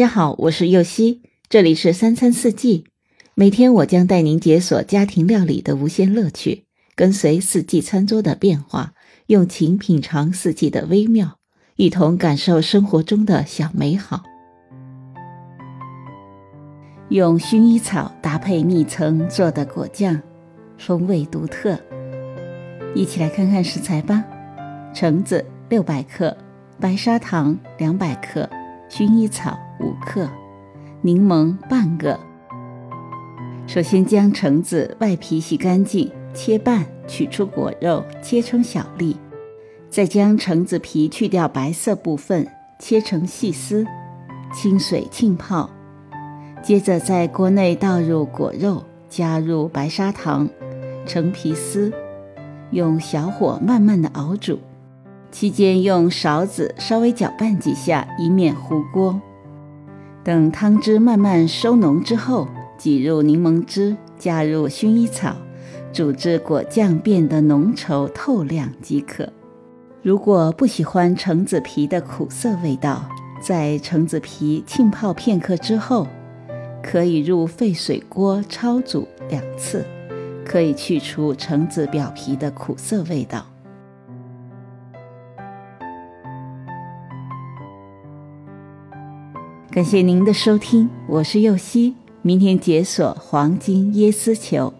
大家好，我是右希，这里是三餐四季。每天我将带您解锁家庭料理的无限乐趣，跟随四季餐桌的变化，用情品尝四季的微妙，一同感受生活中的小美好。用薰衣草搭配蜜橙做的果酱，风味独特。一起来看看食材吧：橙子六百克，白砂糖两百克，薰衣草。五克柠檬半个。首先将橙子外皮洗干净，切半，取出果肉，切成小粒。再将橙子皮去掉白色部分，切成细丝，清水浸泡。接着在锅内倒入果肉，加入白砂糖、橙皮丝，用小火慢慢的熬煮。期间用勺子稍微搅拌几下，以免糊锅。等汤汁慢慢收浓之后，挤入柠檬汁，加入薰衣草，煮至果酱变得浓稠透亮即可。如果不喜欢橙子皮的苦涩味道，在橙子皮浸泡片刻之后，可以入沸水锅焯煮两次，可以去除橙子表皮的苦涩味道。感谢您的收听，我是右希，明天解锁黄金椰丝球。